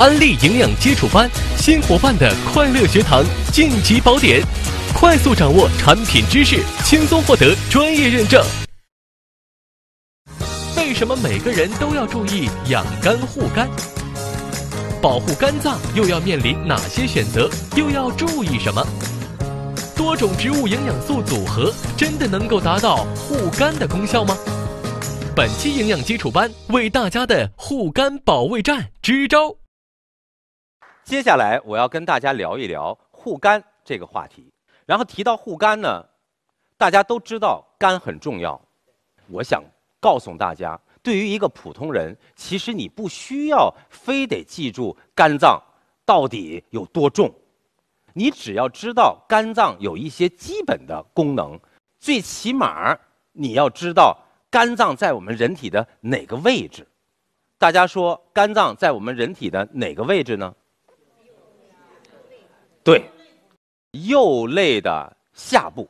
安利营养基础班，新伙伴的快乐学堂晋级宝典，快速掌握产品知识，轻松获得专业认证。为什么每个人都要注意养肝护肝？保护肝脏又要面临哪些选择？又要注意什么？多种植物营养素组合真的能够达到护肝的功效吗？本期营养基础班为大家的护肝保卫战支招。接下来我要跟大家聊一聊护肝这个话题。然后提到护肝呢，大家都知道肝很重要。我想告诉大家，对于一个普通人，其实你不需要非得记住肝脏到底有多重，你只要知道肝脏有一些基本的功能，最起码你要知道肝脏在我们人体的哪个位置。大家说，肝脏在我们人体的哪个位置呢？对，右肋的下部，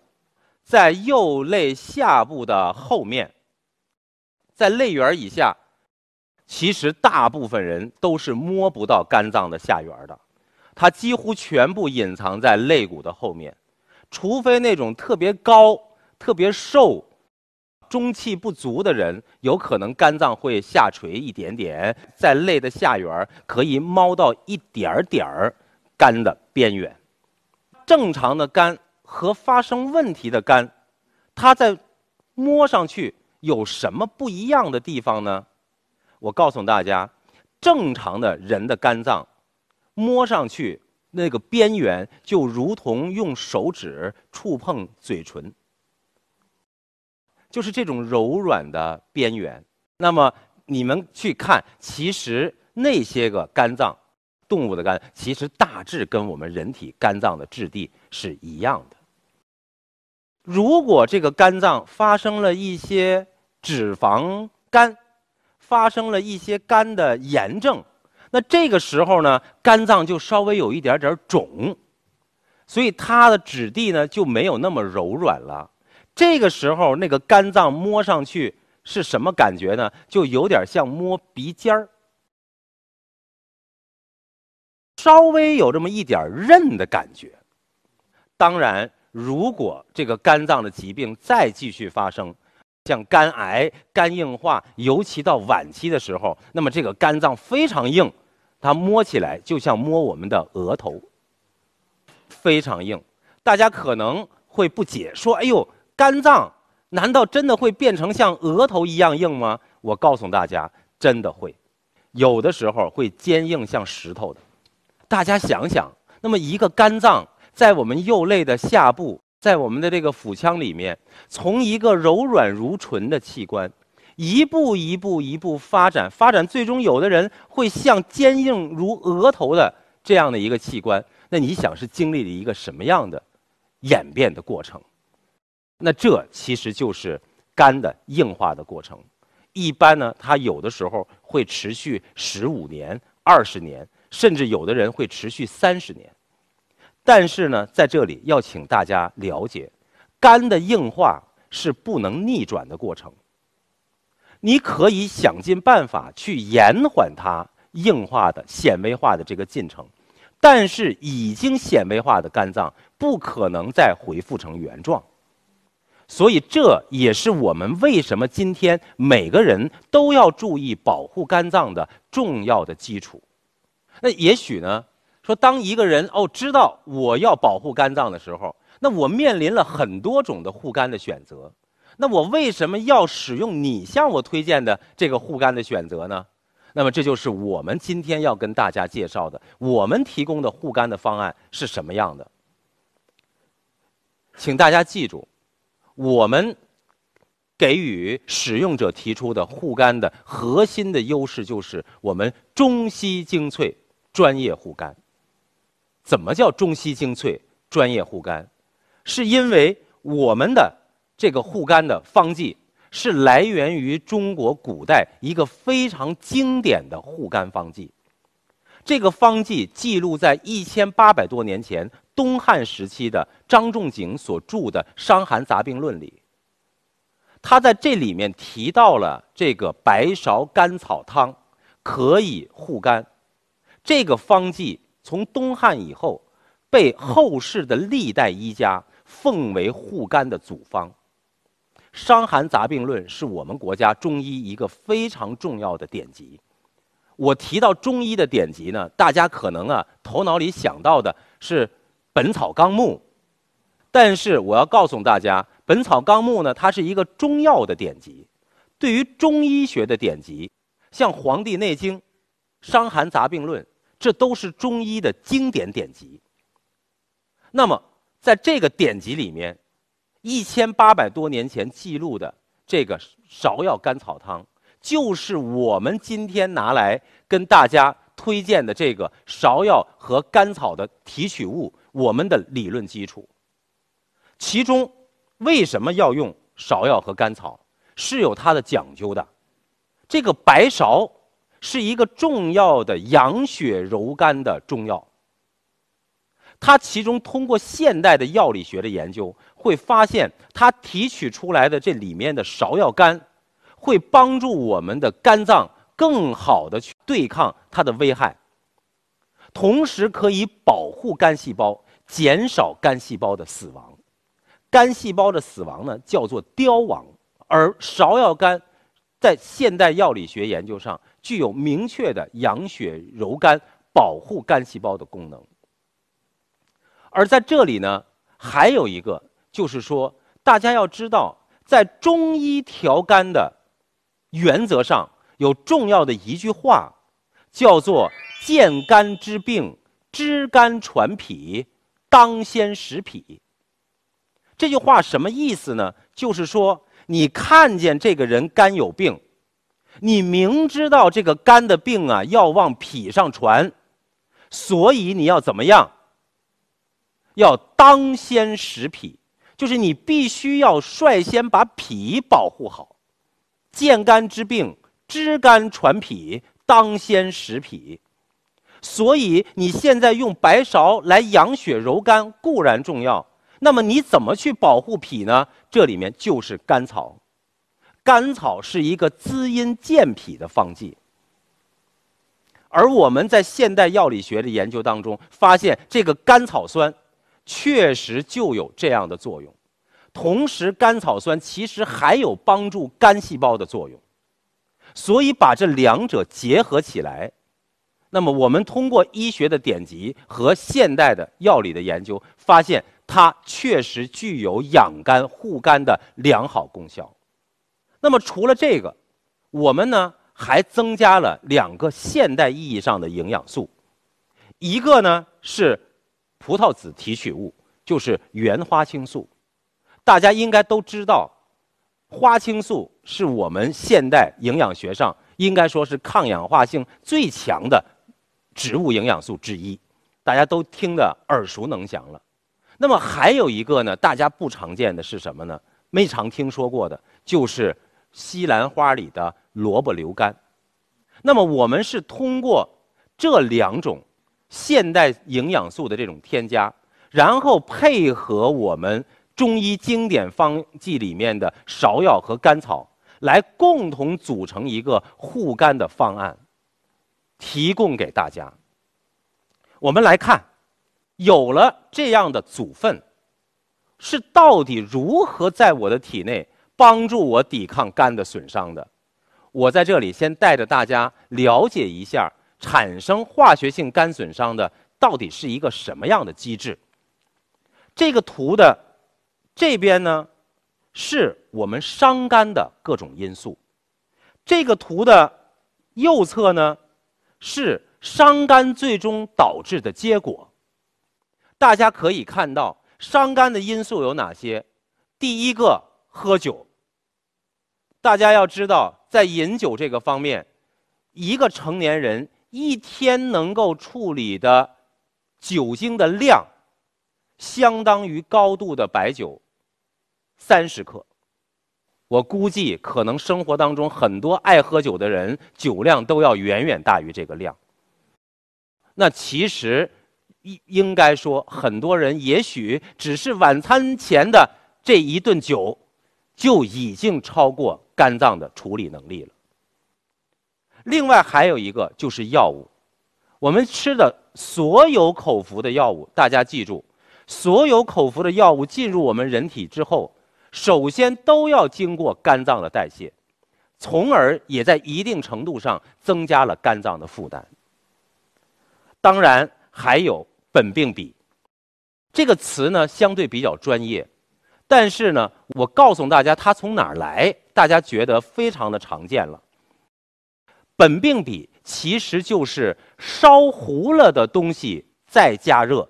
在右肋下部的后面，在肋缘以下，其实大部分人都是摸不到肝脏的下缘的，它几乎全部隐藏在肋骨的后面，除非那种特别高、特别瘦、中气不足的人，有可能肝脏会下垂一点点，在肋的下缘可以猫到一点点儿。肝的边缘，正常的肝和发生问题的肝，它在摸上去有什么不一样的地方呢？我告诉大家，正常的人的肝脏，摸上去那个边缘就如同用手指触碰嘴唇，就是这种柔软的边缘。那么你们去看，其实那些个肝脏。动物的肝其实大致跟我们人体肝脏的质地是一样的。如果这个肝脏发生了一些脂肪肝，发生了一些肝的炎症，那这个时候呢，肝脏就稍微有一点点肿，所以它的质地呢就没有那么柔软了。这个时候，那个肝脏摸上去是什么感觉呢？就有点像摸鼻尖儿。稍微有这么一点韧的感觉。当然，如果这个肝脏的疾病再继续发生，像肝癌、肝硬化，尤其到晚期的时候，那么这个肝脏非常硬，它摸起来就像摸我们的额头，非常硬。大家可能会不解，说：“哎呦，肝脏难道真的会变成像额头一样硬吗？”我告诉大家，真的会，有的时候会坚硬像石头的。大家想想，那么一个肝脏在我们右肋的下部，在我们的这个腹腔里面，从一个柔软如唇的器官，一步一步一步发展，发展最终有的人会像坚硬如额头的这样的一个器官，那你想是经历了一个什么样的演变的过程？那这其实就是肝的硬化的过程。一般呢，它有的时候会持续十五年、二十年。甚至有的人会持续三十年，但是呢，在这里要请大家了解，肝的硬化是不能逆转的过程。你可以想尽办法去延缓它硬化的纤维化的这个进程，但是已经纤维化的肝脏不可能再恢复成原状。所以这也是我们为什么今天每个人都要注意保护肝脏的重要的基础。那也许呢，说当一个人哦知道我要保护肝脏的时候，那我面临了很多种的护肝的选择。那我为什么要使用你向我推荐的这个护肝的选择呢？那么这就是我们今天要跟大家介绍的，我们提供的护肝的方案是什么样的？请大家记住，我们给予使用者提出的护肝的核心的优势就是我们中西精粹。专业护肝，怎么叫中西精粹？专业护肝，是因为我们的这个护肝的方剂是来源于中国古代一个非常经典的护肝方剂。这个方剂记录在一千八百多年前东汉时期的张仲景所著的《伤寒杂病论》里。他在这里面提到了这个白芍甘草汤可以护肝。这个方剂从东汉以后，被后世的历代医家奉为护肝的祖方。《伤寒杂病论》是我们国家中医一个非常重要的典籍。我提到中医的典籍呢，大家可能啊头脑里想到的是《本草纲目》，但是我要告诉大家，《本草纲目》呢，它是一个中药的典籍。对于中医学的典籍，像《黄帝内经》《伤寒杂病论》，这都是中医的经典典籍。那么，在这个典籍里面，一千八百多年前记录的这个芍药甘草汤。就是我们今天拿来跟大家推荐的这个芍药和甘草的提取物，我们的理论基础。其中为什么要用芍药和甘草，是有它的讲究的。这个白芍是一个重要的养血柔肝的中药，它其中通过现代的药理学的研究，会发现它提取出来的这里面的芍药苷。会帮助我们的肝脏更好的去对抗它的危害，同时可以保护肝细胞，减少肝细胞的死亡。肝细胞的死亡呢，叫做凋亡。而芍药苷在现代药理学研究上具有明确的养血柔肝、保护肝细胞的功能。而在这里呢，还有一个，就是说，大家要知道，在中医调肝的。原则上有重要的一句话，叫做“见肝之病，知肝传脾，当先食脾”。这句话什么意思呢？就是说，你看见这个人肝有病，你明知道这个肝的病啊要往脾上传，所以你要怎么样？要当先食脾，就是你必须要率先把脾保护好。见肝之病，知肝传脾，当先食脾。所以你现在用白芍来养血柔肝固然重要，那么你怎么去保护脾呢？这里面就是甘草。甘草是一个滋阴健脾的方剂。而我们在现代药理学的研究当中发现，这个甘草酸确实就有这样的作用。同时，甘草酸其实还有帮助肝细胞的作用，所以把这两者结合起来，那么我们通过医学的典籍和现代的药理的研究，发现它确实具有养肝护肝的良好功效。那么除了这个，我们呢还增加了两个现代意义上的营养素，一个呢是葡萄籽提取物，就是原花青素。大家应该都知道，花青素是我们现代营养学上应该说是抗氧化性最强的植物营养素之一，大家都听得耳熟能详了。那么还有一个呢，大家不常见的是什么呢？没常听说过的，就是西兰花里的萝卜硫苷。那么我们是通过这两种现代营养素的这种添加，然后配合我们。中医经典方剂里面的芍药和甘草来共同组成一个护肝的方案，提供给大家。我们来看，有了这样的组分，是到底如何在我的体内帮助我抵抗肝的损伤的？我在这里先带着大家了解一下，产生化学性肝损伤的到底是一个什么样的机制。这个图的。这边呢，是我们伤肝的各种因素。这个图的右侧呢，是伤肝最终导致的结果。大家可以看到，伤肝的因素有哪些？第一个，喝酒。大家要知道，在饮酒这个方面，一个成年人一天能够处理的酒精的量。相当于高度的白酒，三十克。我估计可能生活当中很多爱喝酒的人，酒量都要远远大于这个量。那其实应应该说，很多人也许只是晚餐前的这一顿酒，就已经超过肝脏的处理能力了。另外还有一个就是药物，我们吃的所有口服的药物，大家记住，所有口服的药物进入我们人体之后，首先都要经过肝脏的代谢，从而也在一定程度上增加了肝脏的负担。当然，还有本病比这个词呢，相对比较专业，但是呢，我告诉大家它从哪儿来，大家觉得非常的常见了。苯并芘。其实就是烧糊了的东西再加热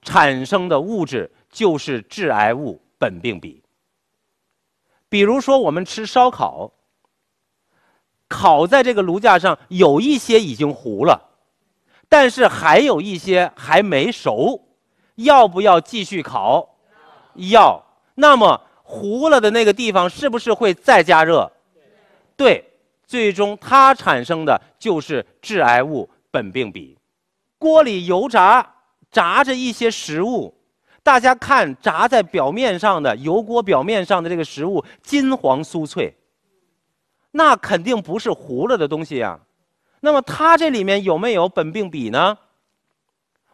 产生的物质，就是致癌物苯并芘。比如说，我们吃烧烤，烤在这个炉架上，有一些已经糊了，但是还有一些还没熟，要不要继续烤？要。那么糊了的那个地方是不是会再加热？对。最终，它产生的就是致癌物苯并芘。锅里油炸，炸着一些食物，大家看炸在表面上的油锅表面上的这个食物金黄酥脆，那肯定不是糊了的东西呀。那么它这里面有没有苯并芘呢？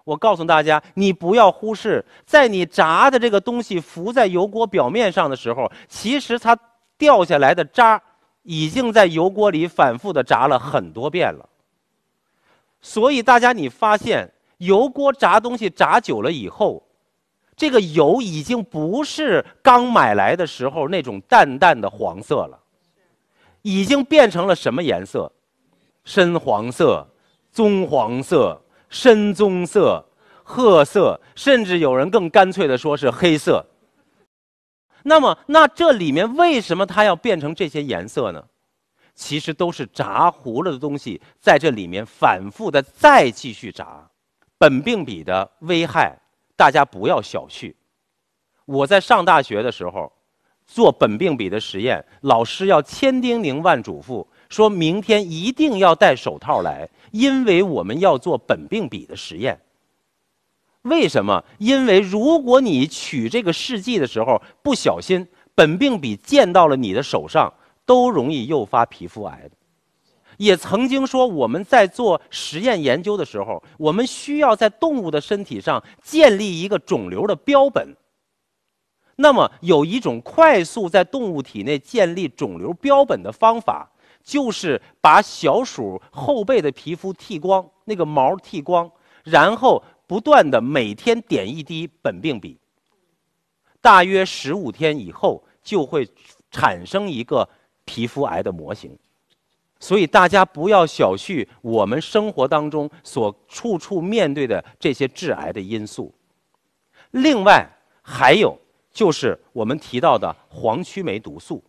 我告诉大家，你不要忽视，在你炸的这个东西浮在油锅表面上的时候，其实它掉下来的渣。已经在油锅里反复的炸了很多遍了，所以大家你发现油锅炸东西炸久了以后，这个油已经不是刚买来的时候那种淡淡的黄色了，已经变成了什么颜色？深黄色、棕黄色、深棕色、褐色，甚至有人更干脆的说是黑色。那么，那这里面为什么它要变成这些颜色呢？其实都是炸糊了的东西在这里面反复的再继续炸。苯并芘的危害，大家不要小觑。我在上大学的时候，做苯并芘的实验，老师要千叮咛万嘱咐，说明天一定要戴手套来，因为我们要做苯并芘的实验。为什么？因为如果你取这个试剂的时候不小心，苯并芘溅到了你的手上，都容易诱发皮肤癌。也曾经说，我们在做实验研究的时候，我们需要在动物的身体上建立一个肿瘤的标本。那么，有一种快速在动物体内建立肿瘤标本的方法，就是把小鼠后背的皮肤剃光，那个毛剃光，然后。不断的每天点一滴苯并芘，大约十五天以后就会产生一个皮肤癌的模型，所以大家不要小觑我们生活当中所处处面对的这些致癌的因素。另外还有就是我们提到的黄曲霉毒素。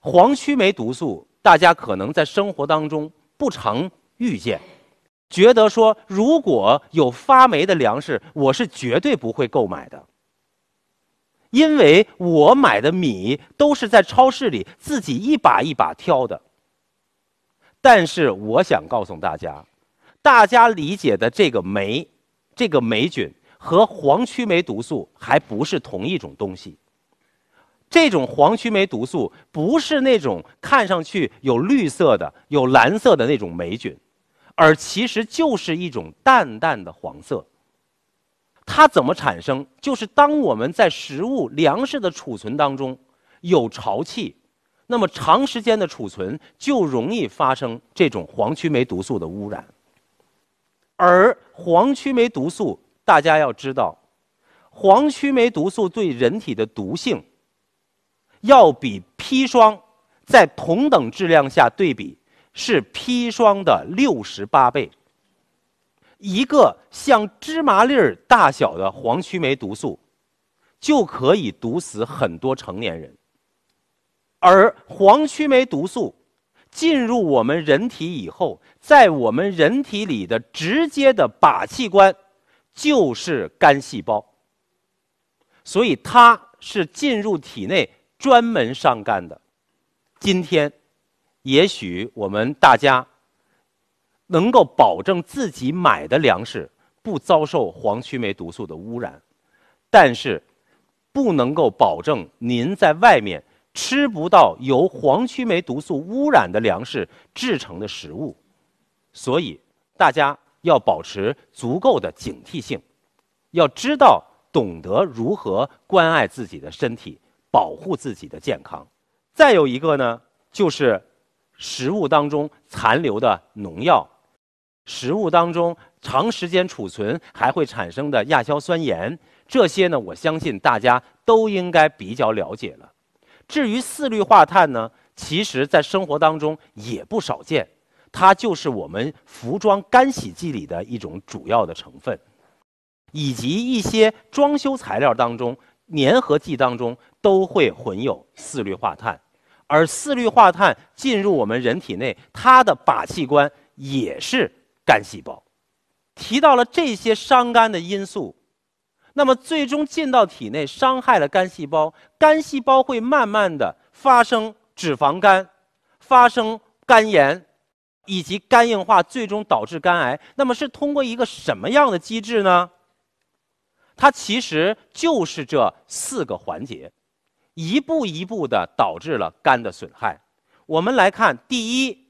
黄曲霉毒素大家可能在生活当中不常遇见。觉得说，如果有发霉的粮食，我是绝对不会购买的，因为我买的米都是在超市里自己一把一把挑的。但是我想告诉大家，大家理解的这个霉，这个霉菌和黄曲霉毒素还不是同一种东西。这种黄曲霉毒素不是那种看上去有绿色的、有蓝色的那种霉菌。而其实就是一种淡淡的黄色。它怎么产生？就是当我们在食物、粮食的储存当中有潮气，那么长时间的储存就容易发生这种黄曲霉毒素的污染。而黄曲霉毒素，大家要知道，黄曲霉毒素对人体的毒性，要比砒霜在同等质量下对比。是砒霜的六十八倍。一个像芝麻粒儿大小的黄曲霉毒素，就可以毒死很多成年人。而黄曲霉毒素进入我们人体以后，在我们人体里的直接的靶器官就是肝细胞，所以它是进入体内专门上干的。今天。也许我们大家能够保证自己买的粮食不遭受黄曲霉毒素的污染，但是不能够保证您在外面吃不到由黄曲霉毒素污染的粮食制成的食物。所以，大家要保持足够的警惕性，要知道懂得如何关爱自己的身体，保护自己的健康。再有一个呢，就是食物当中残留的农药，食物当中长时间储存还会产生的亚硝酸盐，这些呢，我相信大家都应该比较了解了。至于四氯化碳呢，其实在生活当中也不少见，它就是我们服装干洗剂里的一种主要的成分，以及一些装修材料当中、粘合剂当中都会混有四氯化碳。而四氯化碳进入我们人体内，它的靶器官也是肝细胞。提到了这些伤肝的因素，那么最终进到体内，伤害了肝细胞，肝细胞会慢慢的发生脂肪肝，发生肝炎，以及肝硬化，最终导致肝癌。那么是通过一个什么样的机制呢？它其实就是这四个环节。一步一步的导致了肝的损害。我们来看，第一，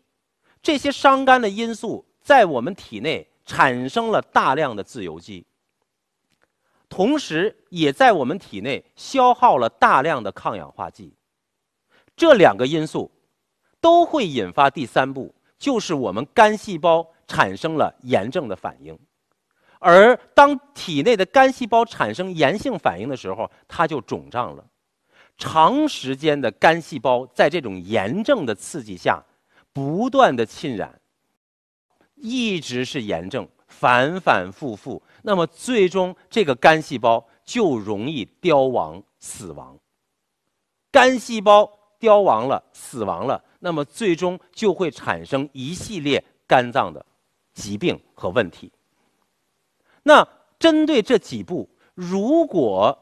这些伤肝的因素在我们体内产生了大量的自由基，同时也在我们体内消耗了大量的抗氧化剂。这两个因素都会引发第三步，就是我们肝细胞产生了炎症的反应。而当体内的肝细胞产生炎性反应的时候，它就肿胀了。长时间的肝细胞在这种炎症的刺激下，不断的浸染，一直是炎症，反反复复，那么最终这个肝细胞就容易凋亡死亡。肝细胞凋亡了，死亡了，那么最终就会产生一系列肝脏的疾病和问题。那针对这几步，如果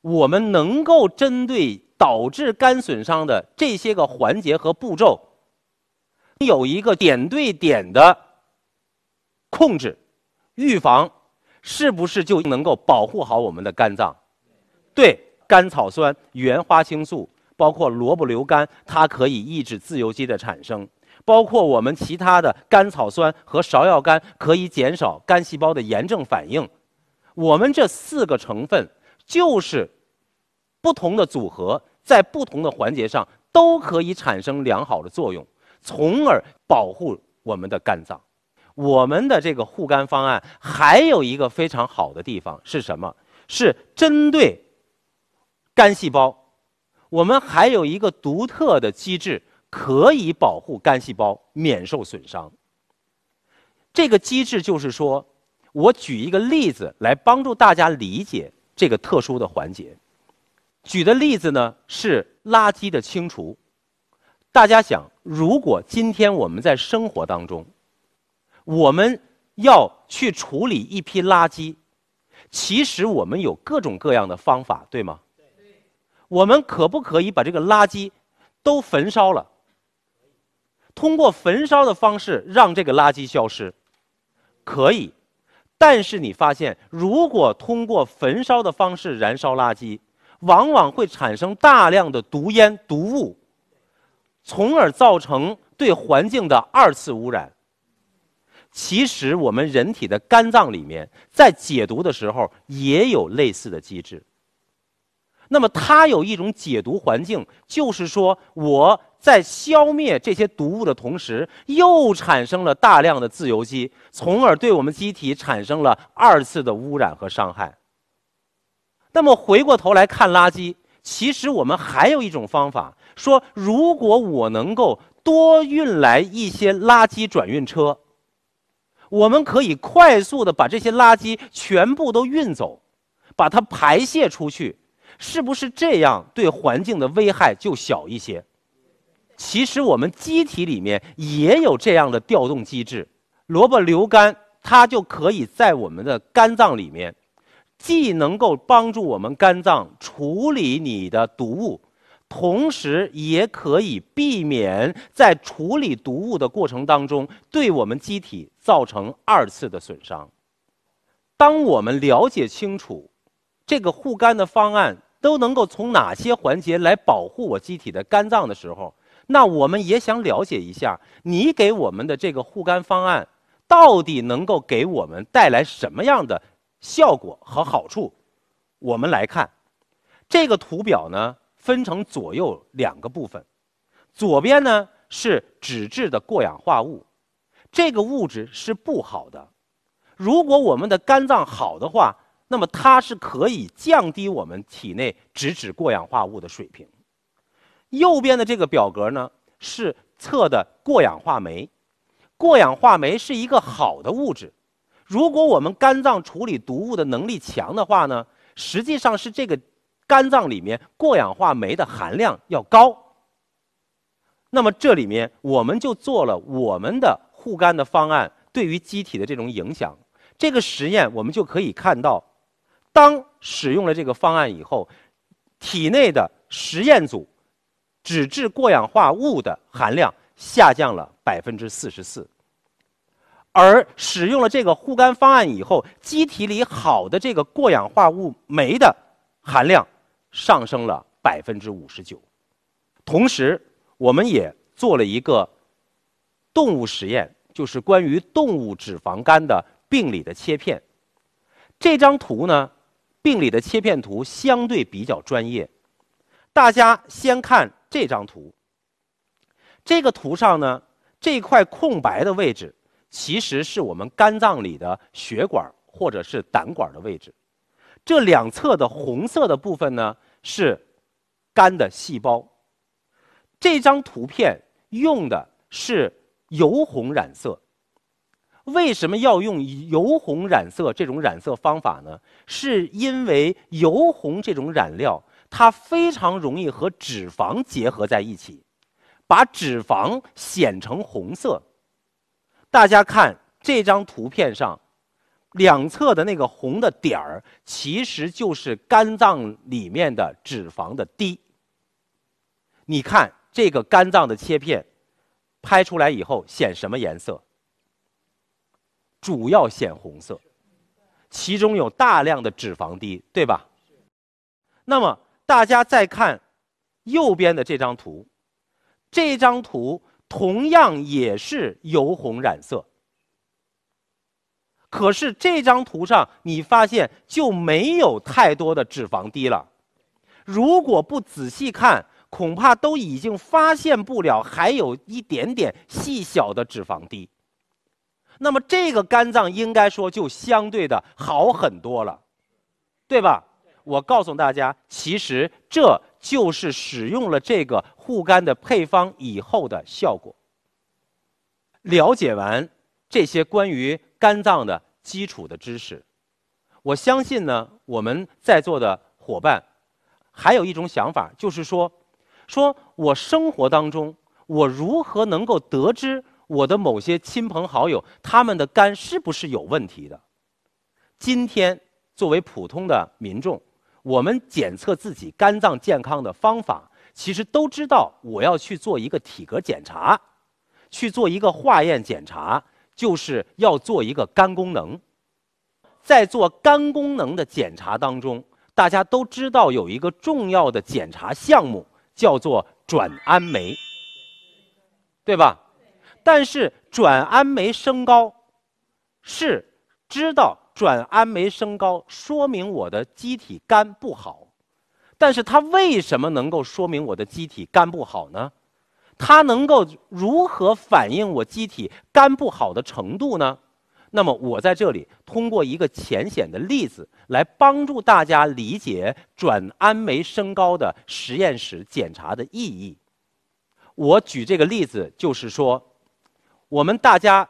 我们能够针对导致肝损伤的这些个环节和步骤，有一个点对点的控制、预防，是不是就能够保护好我们的肝脏？对，甘草酸、原花青素，包括萝卜硫苷，它可以抑制自由基的产生；包括我们其他的甘草酸和芍药苷，可以减少肝细胞的炎症反应。我们这四个成分就是。不同的组合在不同的环节上都可以产生良好的作用，从而保护我们的肝脏。我们的这个护肝方案还有一个非常好的地方是什么？是针对肝细胞，我们还有一个独特的机制可以保护肝细胞免受损伤。这个机制就是说，我举一个例子来帮助大家理解这个特殊的环节。举的例子呢是垃圾的清除。大家想，如果今天我们在生活当中，我们要去处理一批垃圾，其实我们有各种各样的方法，对吗？我们可不可以把这个垃圾都焚烧了？通过焚烧的方式让这个垃圾消失，可以。但是你发现，如果通过焚烧的方式燃烧垃圾，往往会产生大量的毒烟、毒物，从而造成对环境的二次污染。其实，我们人体的肝脏里面在解毒的时候也有类似的机制。那么，它有一种解毒环境，就是说我在消灭这些毒物的同时，又产生了大量的自由基，从而对我们机体产生了二次的污染和伤害。那么回过头来看垃圾，其实我们还有一种方法，说如果我能够多运来一些垃圾转运车，我们可以快速的把这些垃圾全部都运走，把它排泄出去，是不是这样对环境的危害就小一些？其实我们机体里面也有这样的调动机制，萝卜流干它就可以在我们的肝脏里面。既能够帮助我们肝脏处理你的毒物，同时也可以避免在处理毒物的过程当中对我们机体造成二次的损伤。当我们了解清楚这个护肝的方案都能够从哪些环节来保护我机体的肝脏的时候，那我们也想了解一下你给我们的这个护肝方案到底能够给我们带来什么样的效果和好处？我们来看这个图表呢，分成左右两个部分。左边呢是脂质的过氧化物，这个物质是不好的。如果我们的肝脏好的话，那么它是可以降低我们体内脂质过氧化物的水平。右边的这个表格呢是测的过氧化酶，过氧化酶是一个好的物质。如果我们肝脏处理毒物的能力强的话呢，实际上是这个肝脏里面过氧化酶的含量要高。那么这里面我们就做了我们的护肝的方案对于机体的这种影响。这个实验我们就可以看到，当使用了这个方案以后，体内的实验组脂质过氧化物的含量下降了百分之四十四，而使用了这个护肝方案以后，机体里好的这个过氧化物酶的含量上升了百分之五十九。同时，我们也做了一个动物实验，就是关于动物脂肪肝的。病理的切片，这张图呢，病理的切片图相对比较专业。大家先看这张图。这个图上呢，这块空白的位置，其实是我们肝脏里的血管或者是胆管的位置。这两侧的红色的部分呢，是肝的细胞。这张图片用的是油红染色。为什么要用油红染色这种染色方法呢？是因为油红这种染料，它非常容易和脂肪结合在一起，把脂肪显成红色。大家看这张图片上，两侧的那个红的点儿，其实就是肝脏里面的脂肪的滴。你看这个肝脏的切片，拍出来以后显什么颜色？主要显红色，其中有大量的脂肪滴，对吧？那么大家再看右边的这张图，这张图同样也是油红染色，可是这张图上你发现就没有太多的脂肪滴了。如果不仔细看，恐怕都已经发现不了还有一点点细小的脂肪滴。那么这个肝脏应该说就相对的好很多了，对吧？我告诉大家，其实这就是使用了这个护肝的配方以后的效果。了解完这些关于肝脏的基础的知识，我相信呢，我们在座的伙伴还有一种想法，就是说，说我生活当中我如何能够得知？我的某些亲朋好友，他们的肝是不是有问题的？今天作为普通的民众，我们检测自己肝脏健康的方法，其实都知道，我要去做一个体格检查，去做一个化验检查，就是要做一个肝功能。在做肝功能的检查当中，大家都知道有一个重要的检查项目叫做转氨酶，对吧？但是转氨酶升高，是知道转氨酶升高说明我的机体肝不好，但是它为什么能够说明我的机体肝不好呢？它能够如何反映我机体肝不好的程度呢？那么我在这里通过一个浅显的例子来帮助大家理解转氨酶升高的实验室检查的意义。我举这个例子就是说。我们大家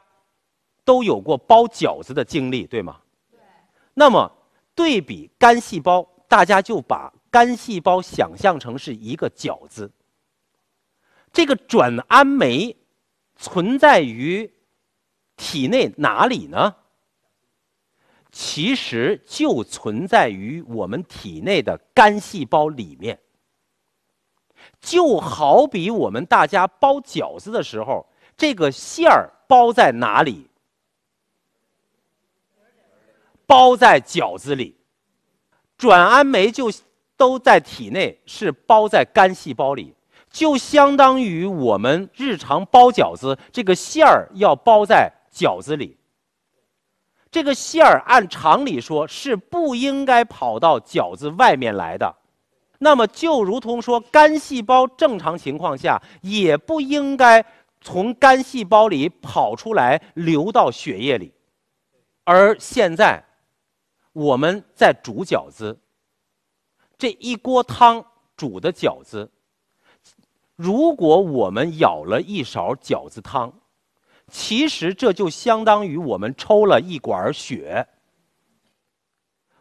都有过包饺子的经历，对吗？对。那么对比肝细胞，大家就把肝细胞想象成是一个饺子。这个转氨酶存在于体内哪里呢？其实就存在于我们体内的肝细胞里面。就好比我们大家包饺子的时候。这个馅儿包在哪里？包在饺子里，转氨酶就都在体内，是包在肝细胞里，就相当于我们日常包饺子，这个馅儿要包在饺子里，这个馅儿按常理说是不应该跑到饺子外面来的，那么就如同说肝细胞正常情况下也不应该从肝细胞里跑出来流到血液里，而现在我们在煮饺子，这一锅汤煮的饺子，如果我们舀了一勺饺子汤。其实这就相当于我们抽了一管血。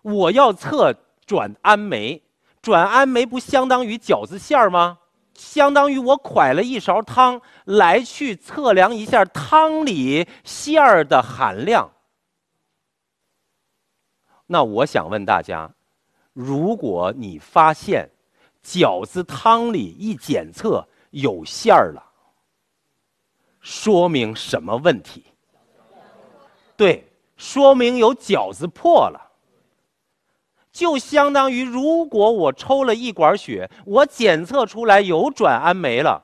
我要测转氨酶，转氨酶不相当于饺子馅儿吗？相当于我蒯了一勺汤来去测量一下汤里馅儿的含量。那我想问大家，如果你发现饺子汤里一检测有馅儿了？说明什么问题？对，说明有饺子破了。就相当于，如果我抽了一管血，我检测出来有转氨酶了，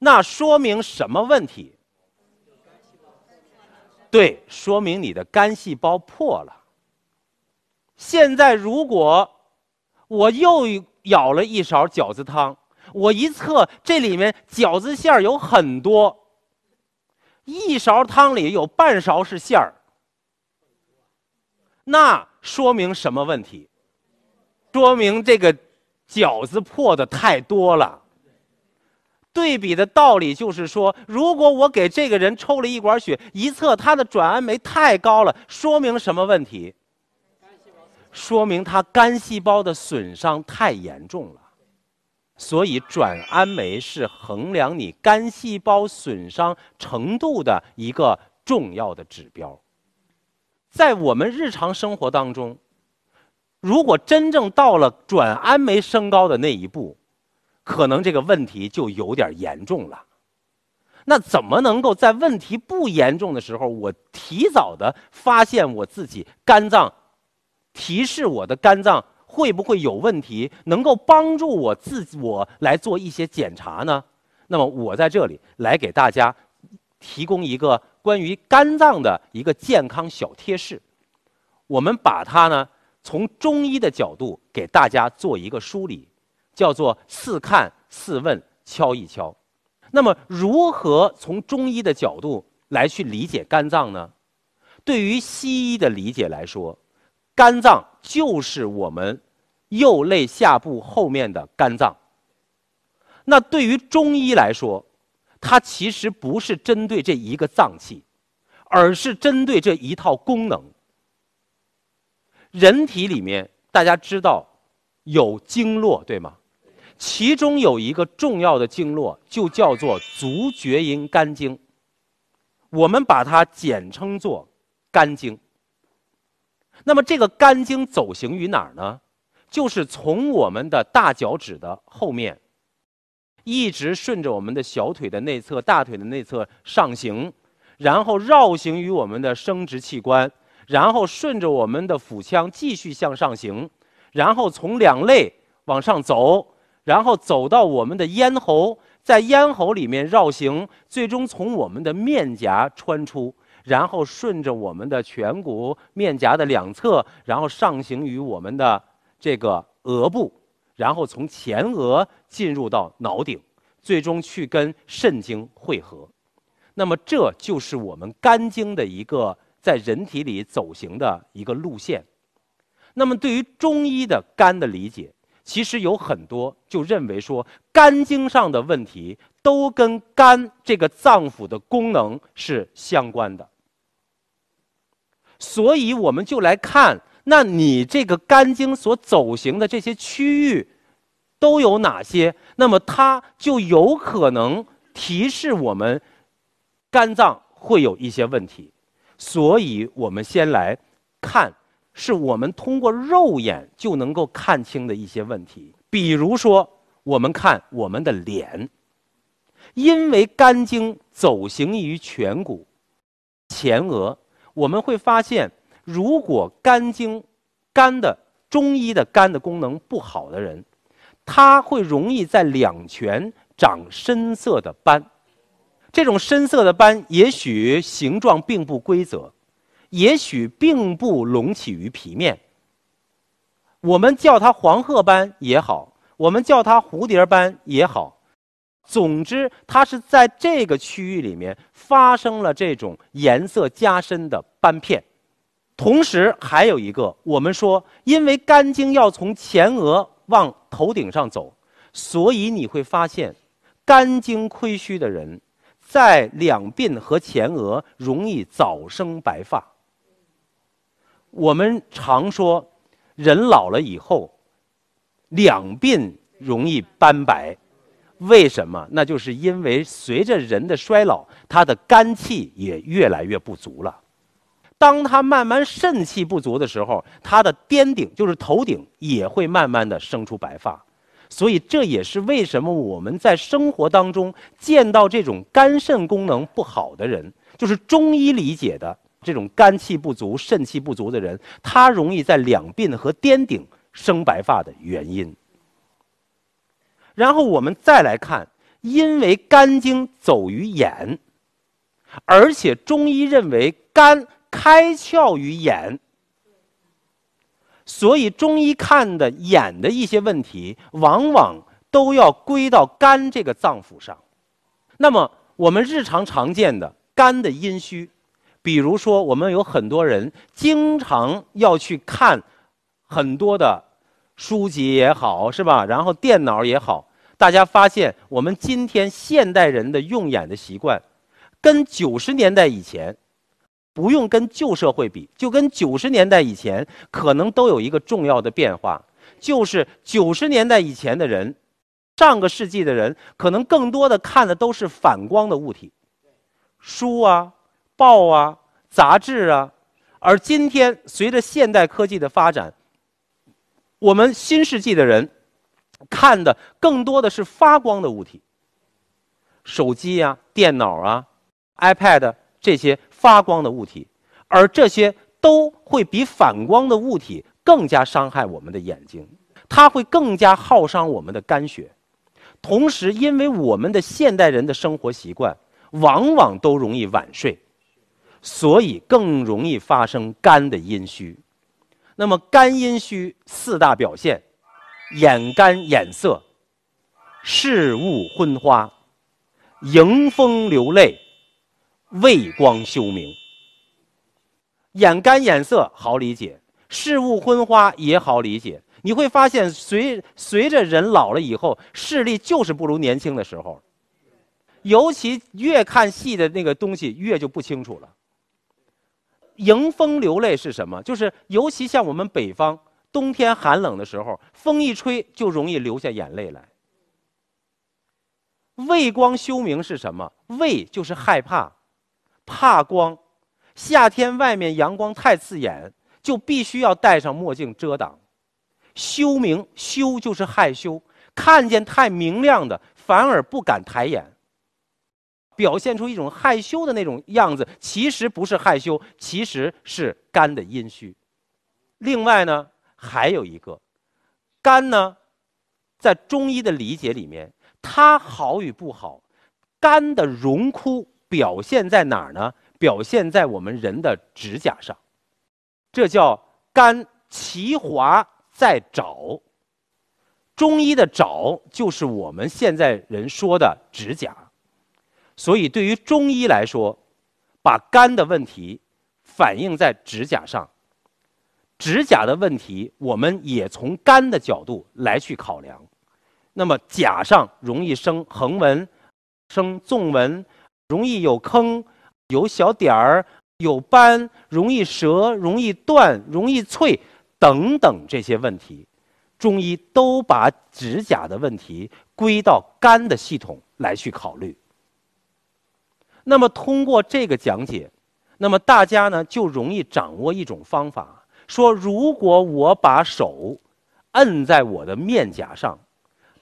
那说明什么问题？对，说明你的肝细胞破了。现在如果我又舀了一勺饺子汤，我一测，这里面饺子馅儿有很多。一勺汤里有半勺是馅儿，那说明什么问题？说明这个饺子破的太多了。对比的道理就是说，如果我给这个人抽了一管血，一测他的转氨酶太高了，说明什么问题？说明他肝细胞的损伤太严重了。所以，转氨酶是衡量你肝细胞损伤程度的一个重要的指标。在我们日常生活当中，如果真正到了转氨酶升高的那一步，可能这个问题就有点严重了。那怎么能够在问题不严重的时候，我提早的发现我自己肝脏，提示我的肝脏？会不会有问题？能够帮助我自我来做一些检查呢？那么我在这里来给大家提供一个关于肝脏的一个健康小贴士。我们把它呢从中医的角度给大家做一个梳理，叫做四看四问敲一敲。那么如何从中医的角度来去理解肝脏呢？对于西医的理解来说，肝脏就是我们。右肋下部后面的肝脏。那对于中医来说，它其实不是针对这一个脏器，而是针对这一套功能。人体里面大家知道有经络对吗？其中有一个重要的经络就叫做足厥阴肝经，我们把它简称作肝经。那么这个肝经走行于哪儿呢？就是从我们的大脚趾的后面，一直顺着我们的小腿的内侧、大腿的内侧上行，然后绕行于我们的生殖器官，然后顺着我们的腹腔继续向上行，然后从两肋往上走，然后走到我们的咽喉，在咽喉里面绕行，最终从我们的面颊穿出，然后顺着我们的颧骨、面颊的两侧，然后上行于我们的。这个额部，然后从前额进入到脑顶，最终去跟肾经汇合。那么这就是我们肝经的一个在人体里走行的一个路线。那么对于中医的肝的理解，其实有很多就认为说肝经上的问题都跟肝这个脏腑的功能是相关的。所以我们就来看。那你这个肝经所走行的这些区域，都有哪些？那么它就有可能提示我们，肝脏会有一些问题。所以我们先来看，是我们通过肉眼就能够看清的一些问题。比如说，我们看我们的脸，因为肝经走行于颧骨、前额，我们会发现。如果肝经、肝的中医的肝的功能不好的人，他会容易在两颧长深色的斑。这种深色的斑也许形状并不规则，也许并不隆起于皮面。我们叫它黄褐斑也好，我们叫它蝴蝶斑也好，总之，它是在这个区域里面发生了这种颜色加深的斑片。同时，还有一个，我们说，因为肝经要从前额往头顶上走，所以你会发现，肝经亏虚的人，在两鬓和前额容易早生白发。我们常说。人老了以后，两鬓容易斑白，为什么？那就是因为随着人的衰老，他的肝气也越来越不足了。当他慢慢肾气不足的时候，他的颠顶就是头顶也会慢慢的生出白发。所以这也是为什么我们在生活当中见到这种肝肾功能不好的人，就是中医理解的。这种肝气不足、肾气不足的人，他容易在两鬓和颠顶生白发的原因。然后我们再来看，因为肝经走于眼，而且中医认为肝开窍于眼，所以中医看的眼的一些问题，往往都要归到肝这个脏腑上。那么我们日常常见的肝的阴虚。比如说，我们有很多人经常要去看很多的书籍也好，是吧？然后电脑也好，大家发现我们今天现代人的用眼的习惯，跟九十年代以前，不用跟旧社会比，就跟九十年代以前，可能都有一个重要的变化，就是九十年代以前的人，上个世纪的人，可能更多的看的都是反光的物体，书啊。报啊，杂志啊，而今天随着现代科技的发展，我们新世纪的人看的更多的是发光的物体，手机啊、电脑啊、iPad 这些发光的物体，而这些都会比反光的物体更加伤害我们的眼睛，它会更加耗伤我们的肝血。同时，因为我们的现代人的生活习惯，往往都容易晚睡。所以更容易发生肝的阴虚。那么肝阴虚四大表现：眼干眼涩、视物昏花、迎风流泪、畏光休明。眼干眼涩好理解，视物昏花也好理解。你会发现，随随着人老了以后，视力就是不如年轻的时候。尤其越看细的那个东西，越就不清楚了。迎风流泪是什么？就是尤其像我们北方冬天寒冷的时候，风一吹就容易流下眼泪来。畏光休明是什么？畏就是害怕，怕光。夏天外面阳光太刺眼，就必须要戴上墨镜遮挡。休明休就是害羞，看见太明亮的反而不敢抬眼。表现出一种害羞的那种样子，其实不是害羞，其实是肝的阴虚。另外呢，还有一个，肝呢，在中医的理解里面，它好与不好，肝的荣枯表现在哪儿呢？表现在我们人的指甲上，这叫肝其华在爪。中医的爪就是我们现在人说的指甲。所以，对于中医来说，把肝的问题反映在指甲上，指甲的问题，我们也从肝的角度来去考量。那么，甲上容易生横纹、生纵纹，容易有坑、有小点儿、有斑，容易折、容易断、容易脆等等这些问题，中医都把指甲的问题归到肝的系统来去考虑。那么通过这个讲解，那么大家呢就容易掌握一种方法，说如果我把手摁在我的面颊上，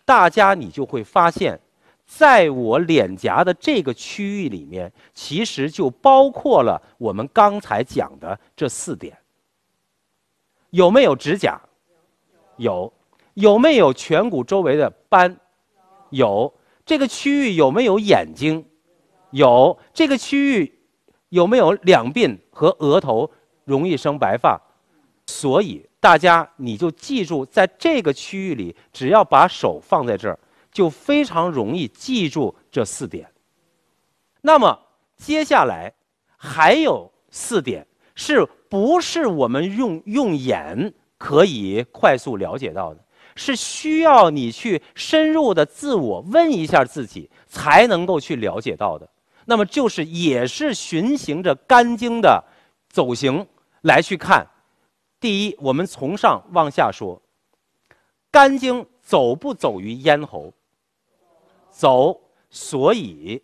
大家你就会发现，在我脸颊的这个区域里面，其实就包括了我们刚才讲的这四点。有没有指甲？有。有没有颧骨周围的斑？有。这个区域有没有眼睛？有这个区域，有没有两鬓和额头容易生白发？所以大家你就记住，在这个区域里，只要把手放在这儿，就非常容易记住这四点。那么接下来还有四点，是不是我们用用眼可以快速了解到的？是需要你去深入的自我问一下自己，才能够去了解到的。那么就是也是循行着肝经的走形来去看。第一，我们从上往下说，肝经走不走于咽喉？走，所以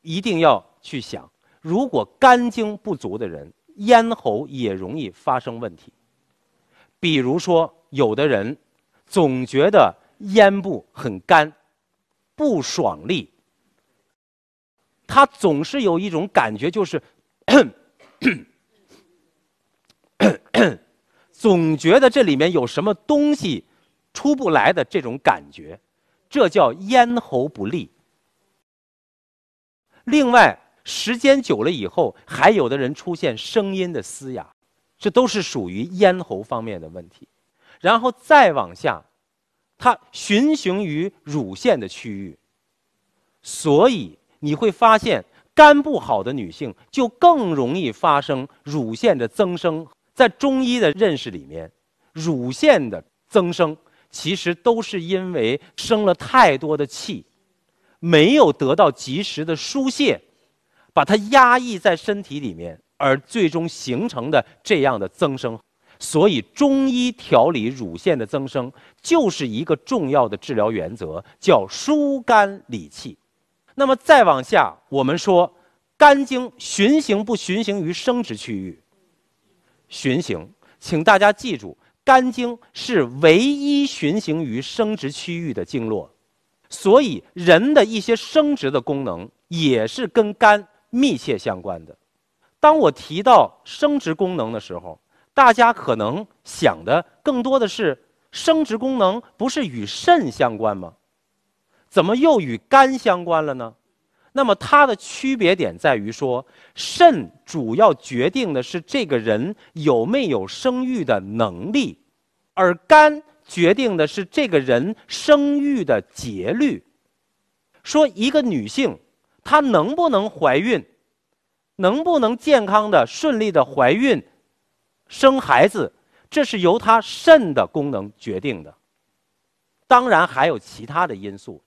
一定要去想，如果肝经不足的人，咽喉也容易发生问题。比如说，有的人。总觉得咽部很干，不爽利。他总是有一种感觉，就是 总觉得这里面有什么东西出不来的这种感觉，这叫咽喉不利。另外，时间久了以后，还有的人出现声音的嘶哑，这都是属于咽喉方面的问题。然后再往下，它循行于乳腺的区域，所以你会发现肝不好的女性就更容易发生乳腺的增生。在中医的认识里面，乳腺的增生其实都是因为生了太多的气，没有得到及时的疏泄，把它压抑在身体里面，而最终形成的这样的增生。所以，中医调理乳腺的增生，就是一个重要的治疗原则，叫疏肝理气。那么再往下，我们说，肝经循行不循行于生殖区域？循行，请大家记住，肝经是唯一循行于生殖区域的经络。所以，人的一些生殖的功能也是跟肝密切相关的。当我提到生殖功能的时候，大家可能想的更多的是生殖功能，不是与肾相关吗？怎么又与肝相关了呢？那么它的区别点在于说，肾主要决定的是这个人有没有生育的能力，而肝决定的是这个人生育的节律。说一个女性，她能不能怀孕，能不能健康的、顺利的怀孕？生孩子，这是由她肾的功能决定的。当然还有其他的因素，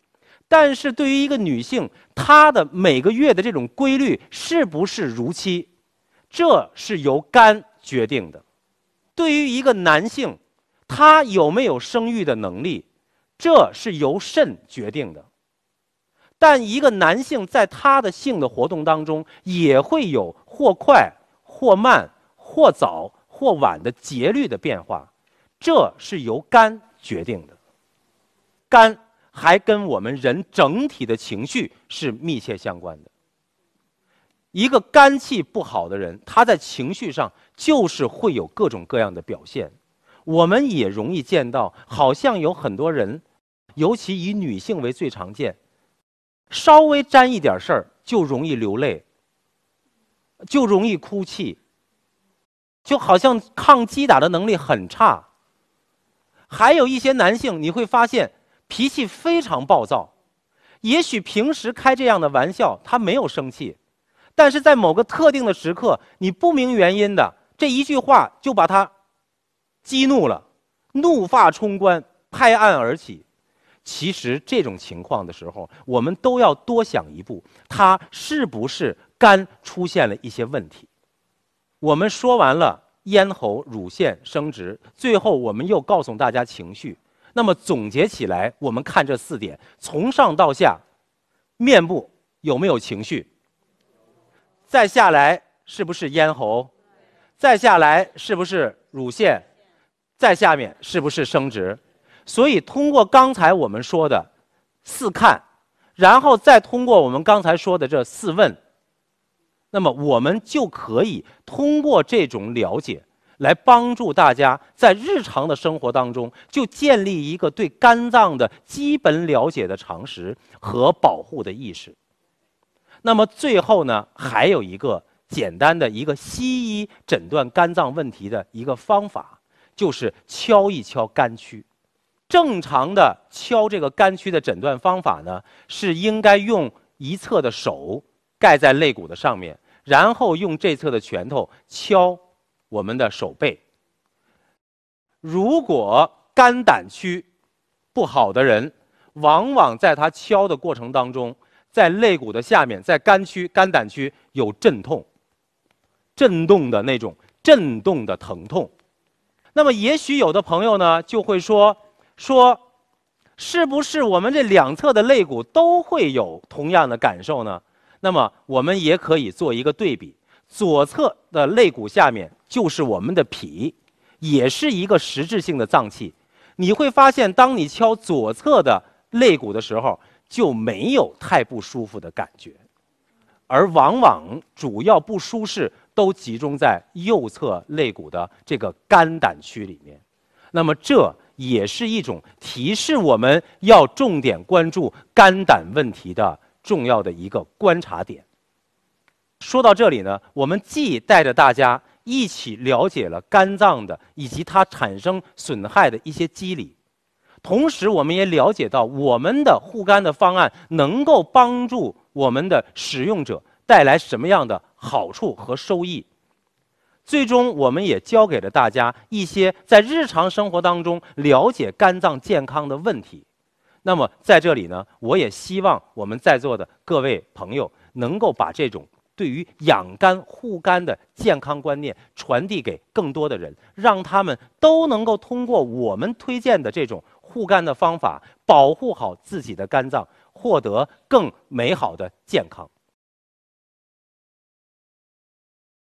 但是对于一个女性，她的每个月的这种规律是不是如期，这是由肝决定的。对于一个男性，他有没有生育的能力，这是由肾决定的。但一个男性在他的性的活动当中，也会有或快、或慢、或早。或晚的节律的变化，这是由肝决定的。肝还跟我们人整体的情绪是密切相关的。一个肝气不好的人，他在情绪上就是会有各种各样的表现。我们也容易见到，好像有很多人，尤其以女性为最常见，稍微沾一点事儿就容易流泪，就容易哭泣。就好像抗击打的能力很差，还有一些男性，你会发现脾气非常暴躁。也许平时开这样的玩笑，他没有生气，但是在某个特定的时刻，你不明原因的这一句话就把他激怒了，怒发冲冠，拍案而起。其实这种情况的时候，我们都要多想一步，他是不是肝出现了一些问题？我们说完了咽喉、乳腺、生殖，最后我们又告诉大家情绪。那么总结起来，我们看这四点：从上到下，面部有没有情绪？再下来是不是咽喉？再下来是不是乳腺？再下面是不是生殖？所以通过刚才我们说的四看，然后再通过我们刚才说的这四问。那么我们就可以通过这种了解，来帮助大家在日常的生活当中就建立一个对肝脏的基本了解的常识和保护的意识。那么最后呢，还有一个简单的一个西医诊断肝脏问题的一个方法，就是敲一敲肝区。正常的敲这个肝区的诊断方法呢，是应该用一侧的手盖在肋骨的上面，然后用这侧的拳头敲我们的手背。如果肝胆区不好的人，往往在他敲的过程当中，在肋骨的下面，在肝区、肝胆区有阵痛、震动的那种震动的疼痛。那么，也许有的朋友呢，就会说。说，是不是我们这两侧的肋骨都会有同样的感受呢？那么我们也可以做一个对比，左侧的肋骨下面就是我们的脾，也是一个实质性的脏器。你会发现，当你敲左侧的肋骨的时候，就没有太不舒服的感觉，而往往主要不舒适都集中在右侧肋骨的这个肝胆区里面。那么这。也是一种提示我们要重点关注肝胆问题的重要的一个观察点。说到这里呢，我们既带着大家一起了解了肝脏的以及它产生损害的一些机理，同时我们也了解到我们的护肝的方案能够帮助我们的使用者带来什么样的好处和收益。最终，我们也教给了大家一些在日常生活当中了解肝脏健康的问题。那么，在这里呢，我也希望我们在座的各位朋友能够把这种对于养肝护肝的健康观念传递给更多的人，让他们都能够通过我们推荐的这种护肝的方法，保护好自己的肝脏，获得更美好的健康。